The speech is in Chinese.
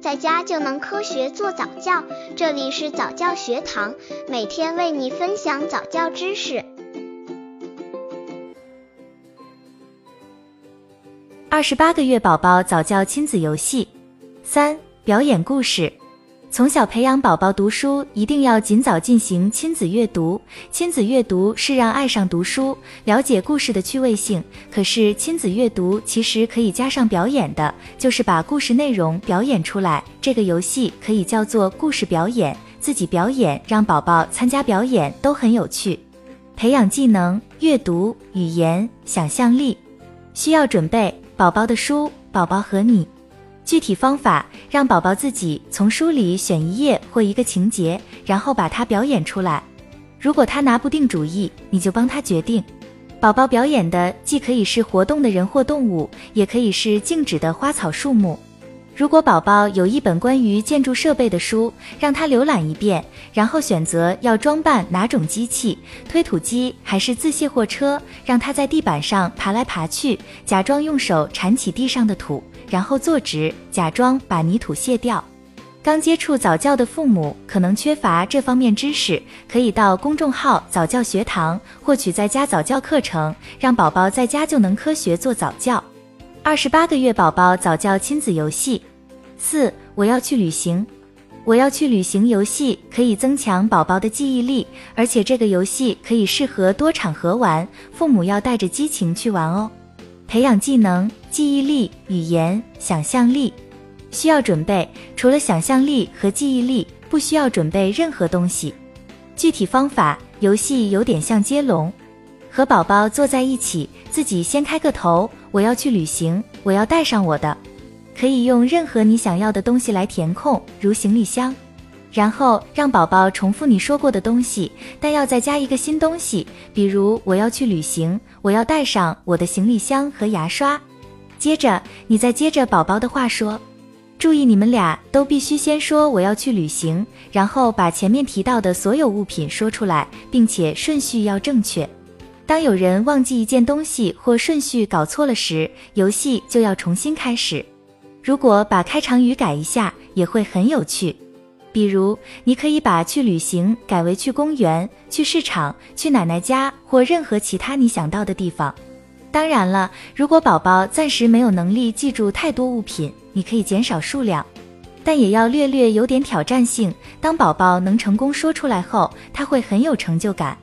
在家就能科学做早教。这里是早教学堂，每天为你分享早教知识。二十八个月宝宝早教亲子游戏三：表演故事。从小培养宝宝读书，一定要尽早进行亲子阅读。亲子阅读是让爱上读书、了解故事的趣味性。可是亲子阅读其实可以加上表演的，就是把故事内容表演出来。这个游戏可以叫做故事表演，自己表演，让宝宝参加表演，都很有趣。培养技能：阅读、语言、想象力。需要准备宝宝的书，宝宝和你。具体方法，让宝宝自己从书里选一页或一个情节，然后把它表演出来。如果他拿不定主意，你就帮他决定。宝宝表演的既可以是活动的人或动物，也可以是静止的花草树木。如果宝宝有一本关于建筑设备的书，让他浏览一遍，然后选择要装扮哪种机器，推土机还是自卸货车，让他在地板上爬来爬去，假装用手铲起地上的土。然后坐直，假装把泥土卸掉。刚接触早教的父母可能缺乏这方面知识，可以到公众号早教学堂获取在家早教课程，让宝宝在家就能科学做早教。二十八个月宝宝早教亲子游戏四，我要去旅行。我要去旅行游戏可以增强宝宝的记忆力，而且这个游戏可以适合多场合玩，父母要带着激情去玩哦。培养技能。记忆力、语言、想象力需要准备，除了想象力和记忆力，不需要准备任何东西。具体方法，游戏有点像接龙，和宝宝坐在一起，自己先开个头。我要去旅行，我要带上我的，可以用任何你想要的东西来填空，如行李箱。然后让宝宝重复你说过的东西，但要再加一个新东西，比如我要去旅行，我要带上我的行李箱和牙刷。接着，你再接着宝宝的话说，注意你们俩都必须先说我要去旅行，然后把前面提到的所有物品说出来，并且顺序要正确。当有人忘记一件东西或顺序搞错了时，游戏就要重新开始。如果把开场语改一下，也会很有趣。比如，你可以把去旅行改为去公园、去市场、去奶奶家或任何其他你想到的地方。当然了，如果宝宝暂时没有能力记住太多物品，你可以减少数量，但也要略略有点挑战性。当宝宝能成功说出来后，他会很有成就感。